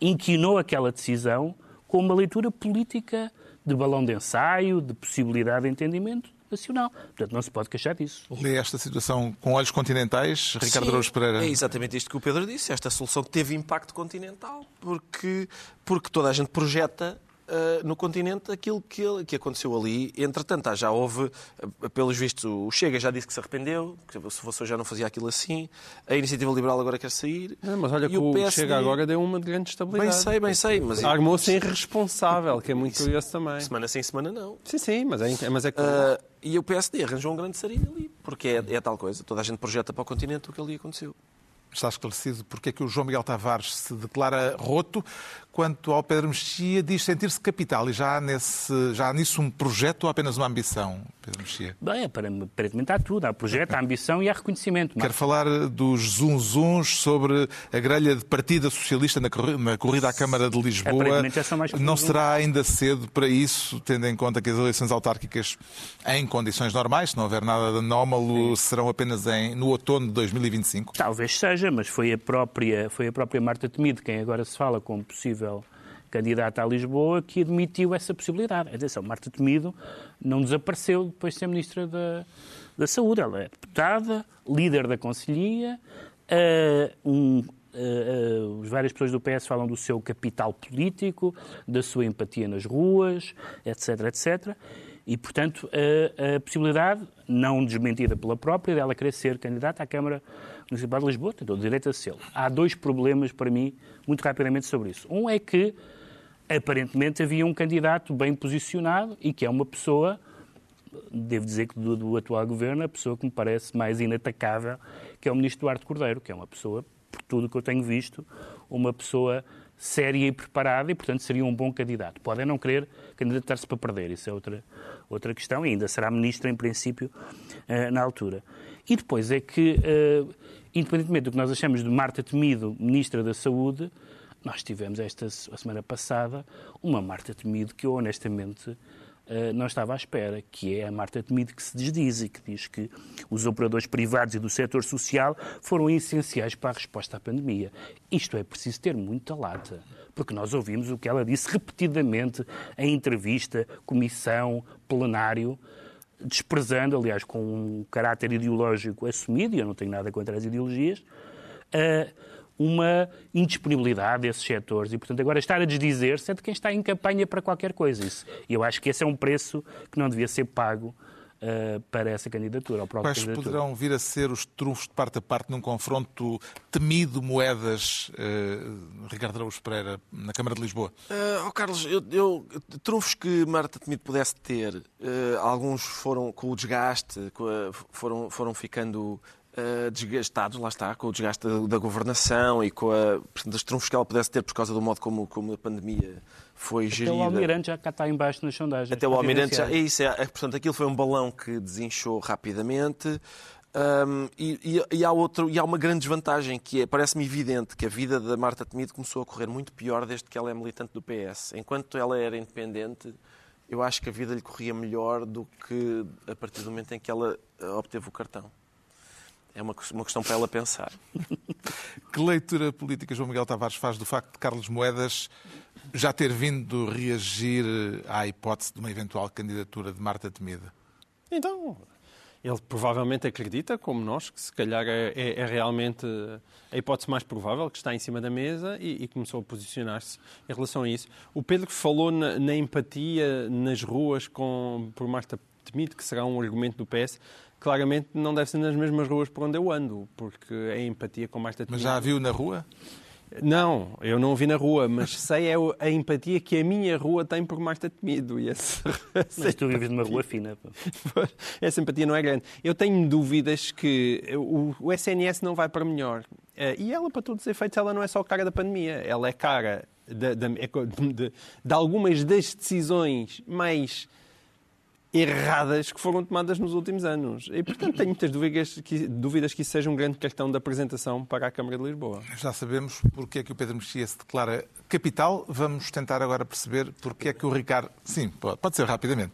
inquinou aquela decisão com uma leitura política de balão de ensaio, de possibilidade de entendimento nacional. Portanto, não se pode queixar disso. Lê esta situação com olhos continentais, Ricardo Araújo Pereira? É exatamente isto que o Pedro disse. Esta solução teve impacto continental, porque, porque toda a gente projeta Uh, no continente aquilo que, que aconteceu ali. Entretanto, já houve, uh, pelos vistos, o Chega já disse que se arrependeu, que se fosse já não fazia aquilo assim. A Iniciativa Liberal agora quer sair. Não, mas olha que o, PSD... Chega agora deu uma grande estabilidade. Bem sei, bem sei. Mas... Armou-se irresponsável, que é muito curioso também. Semana sim, semana não. Sim, sim, mas é, mas é que... Uh, e o PSD arranjou um grande sarinho ali, porque é, é tal coisa. Toda a gente projeta para o continente o que ali aconteceu está esclarecido porque é que o João Miguel Tavares se declara roto. Quanto ao Pedro Mexia, diz sentir-se capital. E já há, nesse, já há nisso um projeto ou apenas uma ambição, Pedro Mexia? Bem, aparentemente há tudo. Há projeto, há ambição e há reconhecimento. Quero falar dos zunzuns sobre a grelha de partida socialista na corrida à Câmara de Lisboa. Não será ainda cedo para isso, tendo em conta que as eleições autárquicas, em condições normais, se não houver nada de anómalo, serão apenas em, no outono de 2025? Talvez seja, mas foi a própria, foi a própria Marta Temido, quem agora se fala como possível possível candidata a Lisboa, que admitiu essa possibilidade. Atenção, Marta Temido não desapareceu depois de ser Ministra da, da Saúde. Ela é deputada, líder da Conselhia, uh, um, uh, uh, as várias pessoas do PS falam do seu capital político, da sua empatia nas ruas, etc, etc. E, portanto, a, a possibilidade, não desmentida pela própria, dela querer ser candidata à Câmara Municipal de Lisboa, tem todo o direito a ser. Há dois problemas para mim, muito rapidamente, sobre isso. Um é que aparentemente havia um candidato bem posicionado e que é uma pessoa, devo dizer que do, do atual governo, a pessoa que me parece mais inatacável, que é o ministro Eduardo Cordeiro, que é uma pessoa, por tudo que eu tenho visto, uma pessoa séria e preparada e, portanto, seria um bom candidato. Podem não querer candidatar-se para perder, isso é outra, outra questão, e ainda será ministro, em princípio, uh, na altura. E depois é que, uh, independentemente do que nós achamos de Marta Temido, Ministra da Saúde, nós tivemos esta a semana passada uma Marta Temido que eu, honestamente, Uh, não estava à espera, que é a Marta Temido que se desdiz e que diz que os operadores privados e do setor social foram essenciais para a resposta à pandemia. Isto é preciso ter muita lata, porque nós ouvimos o que ela disse repetidamente em entrevista, comissão, plenário, desprezando, aliás, com um caráter ideológico assumido, e eu não tenho nada contra as ideologias, uh, uma indisponibilidade desses setores e, portanto, agora estar a desdizer-se é de quem está em campanha para qualquer coisa. E eu acho que esse é um preço que não devia ser pago uh, para essa candidatura. Quais candidatura. poderão vir a ser os trunfos de parte a parte num confronto temido moedas, uh, Ricardo Araújo Pereira, na Câmara de Lisboa? Uh, oh Carlos, eu, eu, trunfos que Marta Temido pudesse ter, alguns foram com o desgaste, com a, foram, foram ficando uh, desgastados, lá está, com o desgaste da, da governação e com a, portanto, as trunfos que ela pudesse ter por causa do modo como, como a pandemia foi Até gerida. o Almirante já cá está em baixo nas sondagens. Até o Almirante já. É isso, é, é, portanto, aquilo foi um balão que desinchou rapidamente. Um, e, e, e, há outro, e há uma grande desvantagem que é, parece-me evidente que a vida da Marta Temido começou a correr muito pior desde que ela é militante do PS. Enquanto ela era independente, eu acho que a vida lhe corria melhor do que a partir do momento em que ela obteve o cartão. É uma, uma questão para ela pensar. que leitura política João Miguel Tavares faz do facto de Carlos Moedas já ter vindo reagir à hipótese de uma eventual candidatura de Marta Temida? Então, ele provavelmente acredita, como nós, que se calhar é, é, é realmente a hipótese mais provável que está em cima da mesa e, e começou a posicionar-se em relação a isso. O Pedro falou na, na empatia nas ruas com, por Marta Temido, que será um argumento do PS claramente não deve ser nas mesmas ruas por onde eu ando, porque é empatia com mais Mas já a viu na rua? Não, eu não vi na rua, mas sei é a empatia que a minha rua tem por mais temido. E esse, mas tu vives numa rua fina. Essa empatia não é grande. Eu tenho dúvidas que o, o SNS não vai para melhor. Eh, e ela, para todos os efeitos, ela não é só cara da pandemia. Ela é cara de, de, de, de algumas das decisões mais erradas que foram tomadas nos últimos anos. E, portanto, tenho muitas dúvidas que, dúvidas que isso seja um grande cartão de apresentação para a Câmara de Lisboa. Já sabemos porque é que o Pedro Mexia se declara capital. Vamos tentar agora perceber porque é que o Ricardo... Sim, pode ser rapidamente.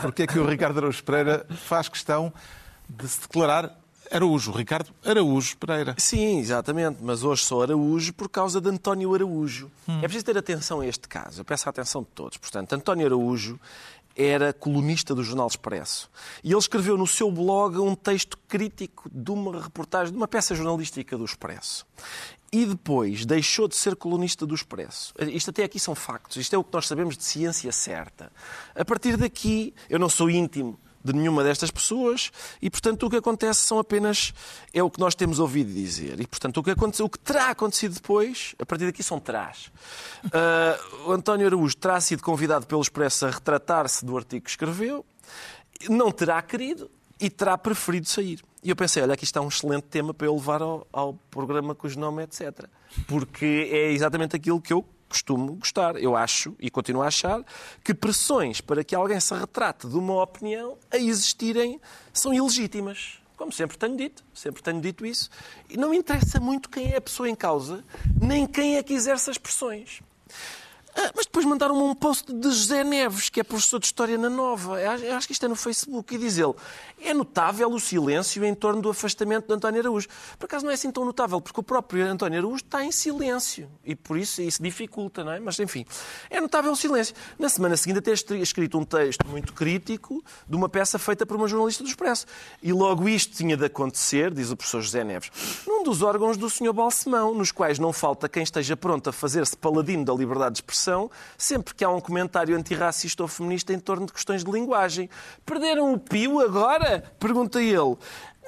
Porque é que o Ricardo Araújo Pereira faz questão de se declarar Araújo, Ricardo Araújo Pereira. Sim, exatamente, mas hoje sou Araújo por causa de António Araújo. Hum. É preciso ter atenção a este caso, eu peço a atenção de todos. Portanto, António Araújo era colunista do Jornal Expresso. E ele escreveu no seu blog um texto crítico de uma reportagem, de uma peça jornalística do Expresso. E depois deixou de ser colunista do Expresso. Isto até aqui são factos. Isto é o que nós sabemos de ciência certa. A partir daqui, eu não sou íntimo de nenhuma destas pessoas e, portanto, o que acontece são apenas é o que nós temos ouvido dizer. E, portanto, o que, aconteceu, o que terá acontecido depois, a partir daqui são terás. Uh, o António Araújo terá sido convidado pelo Expresso a retratar-se do artigo que escreveu, não terá querido e terá preferido sair. E eu pensei, olha, aqui está um excelente tema para eu levar ao, ao programa cujo nome é etc. Porque é exatamente aquilo que eu costumo gostar. Eu acho e continuo a achar que pressões para que alguém se retrate de uma opinião a existirem são ilegítimas. Como sempre tenho dito, sempre tenho dito isso. E não me interessa muito quem é a pessoa em causa, nem quem é que exerce as pressões. Ah, mas depois mandaram-me um post de José Neves, que é professor de História na Nova. Acho que isto é no Facebook. E diz ele: é notável o silêncio em torno do afastamento de António Araújo. Por acaso não é assim tão notável, porque o próprio António Araújo está em silêncio. E por isso isso dificulta, não é? Mas enfim, é notável o silêncio. Na semana seguinte, até escrito um texto muito crítico de uma peça feita por uma jornalista do Expresso. E logo isto tinha de acontecer, diz o professor José Neves, num dos órgãos do Sr. Balsemão, nos quais não falta quem esteja pronto a fazer-se paladino da liberdade de expressão sempre que há um comentário antirracista ou feminista em torno de questões de linguagem. Perderam o pio agora? Pergunta ele.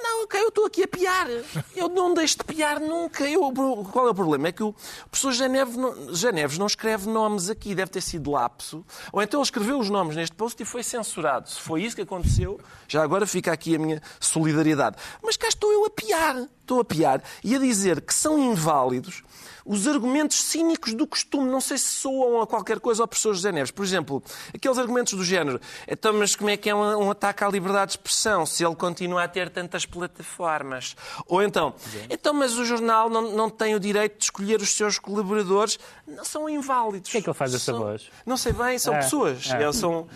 Não, eu estou aqui a piar. Eu não deixo de piar nunca. Eu, qual é o problema? É que o professor Janeves não, Janeves não escreve nomes aqui, deve ter sido lapso. Ou então ele escreveu os nomes neste post e foi censurado. Se foi isso que aconteceu, já agora fica aqui a minha solidariedade. Mas cá estou eu a piar. Estou a piar e a dizer que são inválidos os argumentos cínicos do costume. Não sei se soam a qualquer coisa ao professor José Neves. Por exemplo, aqueles argumentos do género. Então, mas como é que é um, um ataque à liberdade de expressão se ele continua a ter tantas plataformas? Ou então, então, mas o jornal não, não tem o direito de escolher os seus colaboradores? Não, são inválidos. O que é que ele faz essa são, voz? Não sei bem, são Ah, pessoas. ah. É, São,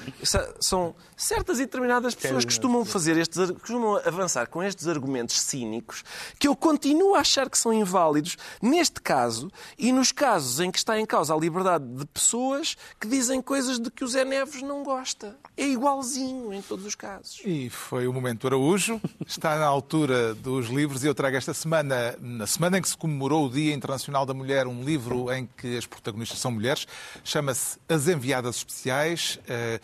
são certas e determinadas pessoas que costumam fazer estes, costumam avançar com estes argumentos cínicos que eu continuo a achar que são inválidos neste caso e nos casos em que está em causa a liberdade de pessoas que dizem coisas de que o Zé Neves não gosta. É igualzinho em todos os casos. E foi o momento Araújo. Está na altura dos livros e eu trago esta semana, na semana em que se comemorou o Dia Internacional da Mulher, um livro em que as protagonistas são mulheres. Chama-se As Enviadas Especiais. Eh,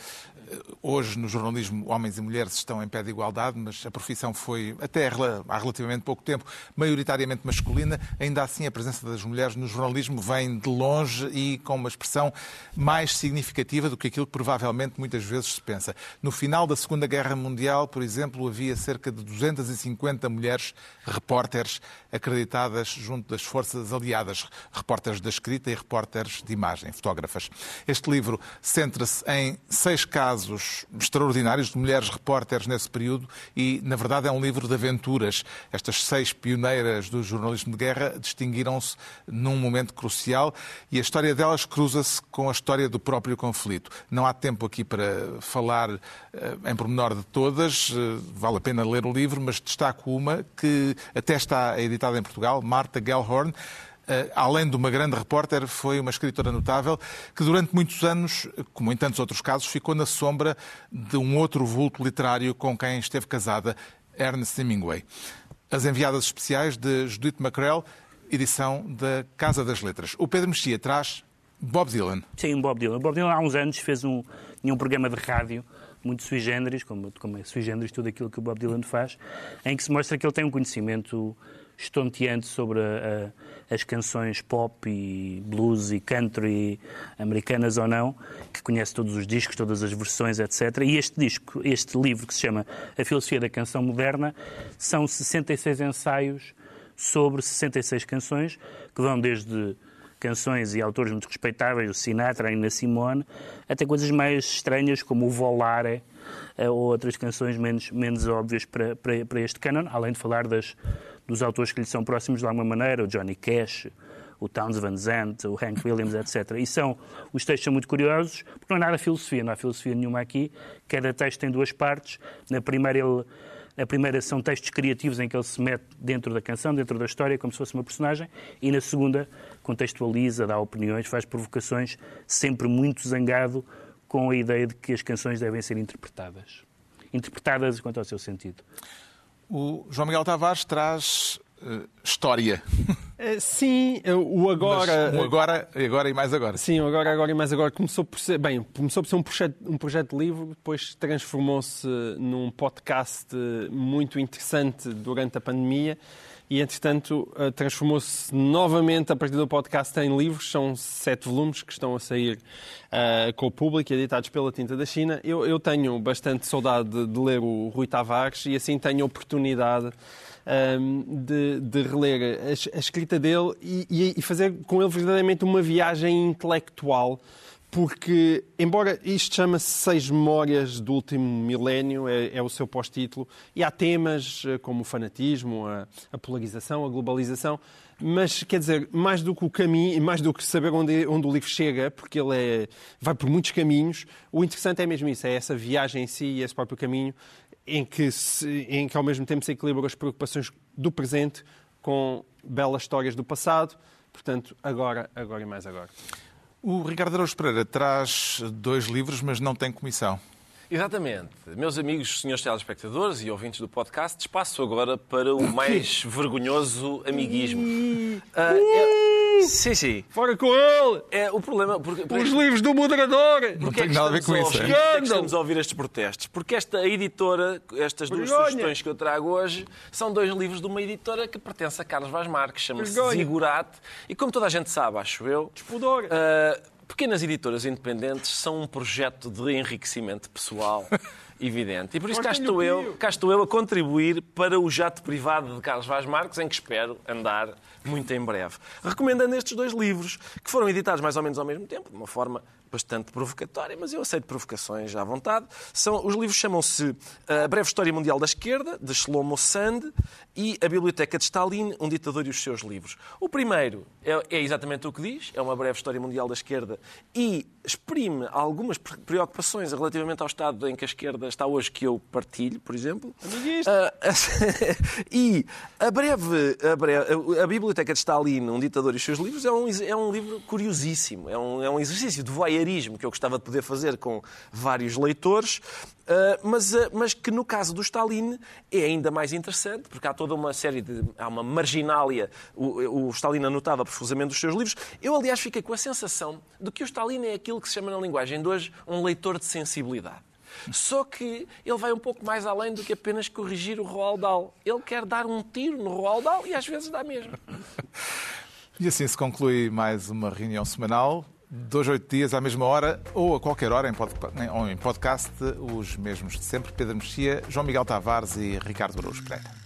Hoje, no jornalismo, homens e mulheres estão em pé de igualdade, mas a profissão foi, até há relativamente pouco tempo, maioritariamente masculina. Ainda assim, a presença das mulheres no jornalismo vem de longe e com uma expressão mais significativa do que aquilo que provavelmente muitas vezes se pensa. No final da Segunda Guerra Mundial, por exemplo, havia cerca de 250 mulheres repórteres acreditadas junto das forças aliadas, repórteres da escrita e repórteres de imagem, fotógrafas. Este livro centra-se em seis casos extraordinários de mulheres repórteres nesse período e, na verdade, é um livro de aventuras. Estas seis pioneiras do jornalismo de guerra distinguiram-se num momento crucial e a história delas cruza-se com a história do próprio conflito. Não há tempo aqui para falar eh, em pormenor de todas, eh, vale a pena ler o livro, mas destaco uma que até está editada em Portugal, Marta Gellhorn. Eh, além de uma grande repórter, foi uma escritora notável que durante muitos anos, como em tantos outros casos, ficou na sombra de um outro vulto literário com quem esteve casada, Ernest Hemingway. As Enviadas Especiais de Judith Macrell, edição da Casa das Letras. O Pedro Mexia traz Bob Dylan. Sim, Bob Dylan. Bob Dylan há uns anos fez um, um programa de rádio muito sui generis, como, como é sui generis tudo aquilo que o Bob Dylan faz, em que se mostra que ele tem um conhecimento estonteante sobre a- a- as canções pop e blues e country americanas ou não, que conhece todos os discos, todas as versões, etc. E este disco, este livro que se chama A Filosofia da Canção Moderna, são 66 ensaios sobre 66 canções, que vão desde canções e autores muito respeitáveis, o Sinatra, a Nina Simone, até coisas mais estranhas como o Volare eh, ou outras canções menos, menos óbvias para, para, para este canon, além de falar das, dos autores que lhe são próximos de alguma maneira, o Johnny Cash, o Towns Van Zandt, o Hank Williams, etc. E são, os textos são muito curiosos, porque não é nada filosofia, não há filosofia nenhuma aqui. Cada texto tem duas partes. Na primeira, ele, a primeira são textos criativos em que ele se mete dentro da canção, dentro da história, como se fosse uma personagem. E na segunda, contextualiza, dá opiniões, faz provocações, sempre muito zangado com a ideia de que as canções devem ser interpretadas. Interpretadas quanto ao seu sentido. O João Miguel Tavares traz eh, história. Eh, Sim, eh, o agora. Mas um agora, agora e mais agora. Sim, o agora, agora e mais agora começou por ser, bem, começou por ser um projeto, um projeto de livro, depois transformou-se num podcast muito interessante durante a pandemia e, entretanto, eh, transformou-se novamente a partir do podcast em livros. São sete volumes que estão a sair eh, com o público, editados pela Tinta da China. Eu, eu tenho bastante saudade de, ler o Rui Tavares e assim tenho oportunidade um, de, de reler a, a escrita dele e- e fazer com ele verdadeiramente uma viagem intelectual. Porque, embora isto chama-se Seis Memórias do Último Milénio, é, é o seu pós-título, e há temas eh, como o fanatismo, a, a polarização, a globalização, mas, quer dizer, mais do que o caminho, mais do que saber onde, onde o livro chega, porque ele é, vai por muitos caminhos, o interessante é mesmo isso, é essa viagem em si e esse próprio caminho em que, se- em que ao mesmo tempo se equilibram as preocupações do presente com belas histórias do passado. Portanto, agora, agora e mais agora. O Ricardo Araújo Pereira traz dois livros, mas não tem comissão. Exatamente. Meus amigos, senhores telespectadores e ouvintes do podcast, espaço agora para o mais vergonhoso amiguismo. Ah, é- Sim, sim. Fora com ele! É o problema. Porque, Os livros do moderador! Não Porquê é tem que nada a ver estamos com isso. ouvir- é? porquê é que estamos a ouvir estes protestos? Porque esta editora, estas duas Vergonha. sugestões que eu trago hoje, são dois livros de uma editora que pertence a Carlos Vaz Marques, chama-se Vergonha. Zigurate. E como toda a gente sabe, acho eu, Despudor. ah, pequenas editoras independentes são um projeto de enriquecimento pessoal. Evidente. E por isso cá estou, eu, cá estou eu a contribuir para o jato privado de Carlos Vaz Marques, em que espero andar muito em breve. Recomendando estes dois livros, que foram editados mais ou menos ao mesmo tempo, de uma forma bastante provocatória, mas eu aceito provocações à vontade. São, os livros chamam-se A Breve História Mundial da Esquerda, de Shlomo Sand, e A Biblioteca de Stalin, um ditador e os seus livros. O primeiro é, é exatamente o que diz, é uma breve história mundial da esquerda e exprime algumas pre- preocupações relativamente ao estado em que a esquerda está hoje, que eu partilho, por exemplo. Ah, e a breve, a breve- a Biblioteca de Stalin, um ditador e os seus livros, é um, é um livro curiosíssimo. É um, é um exercício de voyeurismo que eu gostava de poder fazer com vários leitores, ah, mas, ah, mas que no caso do Stalin é ainda mais interessante, porque há toda uma série de. há uma marginália. O, o Stalin anotava profusamente os seus livros. Eu, aliás, fiquei com a sensação de que o Stalin é aquilo que se chama na linguagem de hoje um leitor de sensibilidade. Só que ele vai um pouco mais além do que apenas corrigir o Roald Dahl. Ele quer dar um tiro no Roald Dahl e às vezes dá mesmo. E assim se conclui mais uma reunião semanal. Dois, oito dias à mesma hora ou a qualquer hora em podcast, ou em podcast os mesmos de sempre. Pedro Mexia, João Miguel Tavares e Ricardo Araújo Pereira.